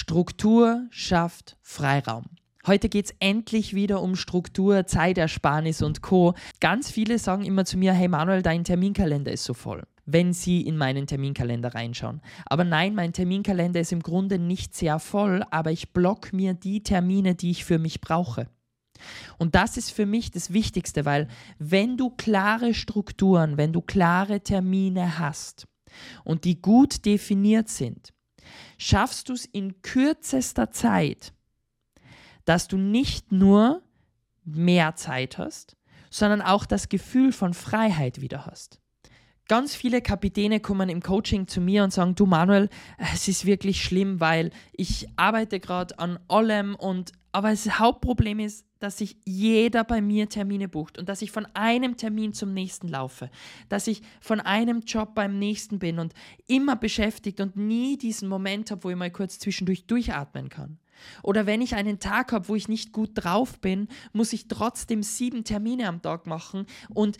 Struktur schafft Freiraum. Heute geht es endlich wieder um Struktur, Zeitersparnis und Co. Ganz viele sagen immer zu mir, hey Manuel, dein Terminkalender ist so voll, wenn sie in meinen Terminkalender reinschauen. Aber nein, mein Terminkalender ist im Grunde nicht sehr voll, aber ich block mir die Termine, die ich für mich brauche. Und das ist für mich das Wichtigste, weil wenn du klare Strukturen, wenn du klare Termine hast und die gut definiert sind, schaffst du es in kürzester Zeit, dass du nicht nur mehr Zeit hast, sondern auch das Gefühl von Freiheit wieder hast. Ganz viele Kapitäne kommen im Coaching zu mir und sagen, du Manuel, es ist wirklich schlimm, weil ich arbeite gerade an allem und aber das Hauptproblem ist, dass sich jeder bei mir Termine bucht und dass ich von einem Termin zum nächsten laufe, dass ich von einem Job beim nächsten bin und immer beschäftigt und nie diesen Moment habe, wo ich mal kurz zwischendurch durchatmen kann. Oder wenn ich einen Tag habe, wo ich nicht gut drauf bin, muss ich trotzdem sieben Termine am Tag machen und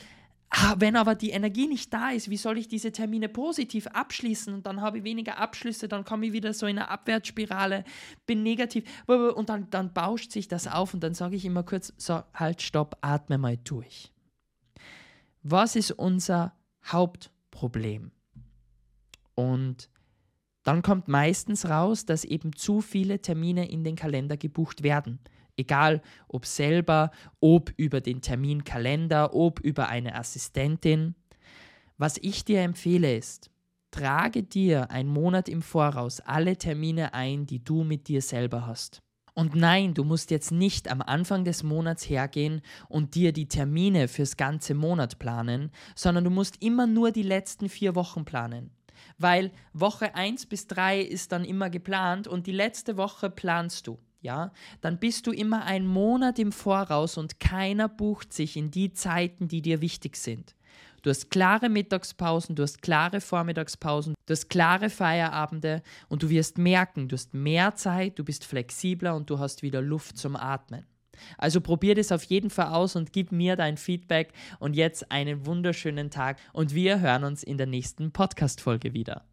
wenn aber die Energie nicht da ist, wie soll ich diese Termine positiv abschließen? Und dann habe ich weniger Abschlüsse, dann komme ich wieder so in eine Abwärtsspirale, bin negativ und dann, dann bauscht sich das auf und dann sage ich immer kurz, so, halt, stopp, atme mal durch. Was ist unser Hauptproblem? Und dann kommt meistens raus, dass eben zu viele Termine in den Kalender gebucht werden. Egal ob selber, ob über den Terminkalender, ob über eine Assistentin. Was ich dir empfehle ist, trage dir einen Monat im Voraus alle Termine ein, die du mit dir selber hast. Und nein, du musst jetzt nicht am Anfang des Monats hergehen und dir die Termine fürs ganze Monat planen, sondern du musst immer nur die letzten vier Wochen planen. Weil Woche 1 bis 3 ist dann immer geplant und die letzte Woche planst du ja, dann bist du immer einen Monat im Voraus und keiner bucht sich in die Zeiten, die dir wichtig sind. Du hast klare Mittagspausen, du hast klare Vormittagspausen, du hast klare Feierabende und du wirst merken, du hast mehr Zeit, du bist flexibler und du hast wieder Luft zum Atmen. Also probier das auf jeden Fall aus und gib mir dein Feedback und jetzt einen wunderschönen Tag und wir hören uns in der nächsten Podcast-Folge wieder.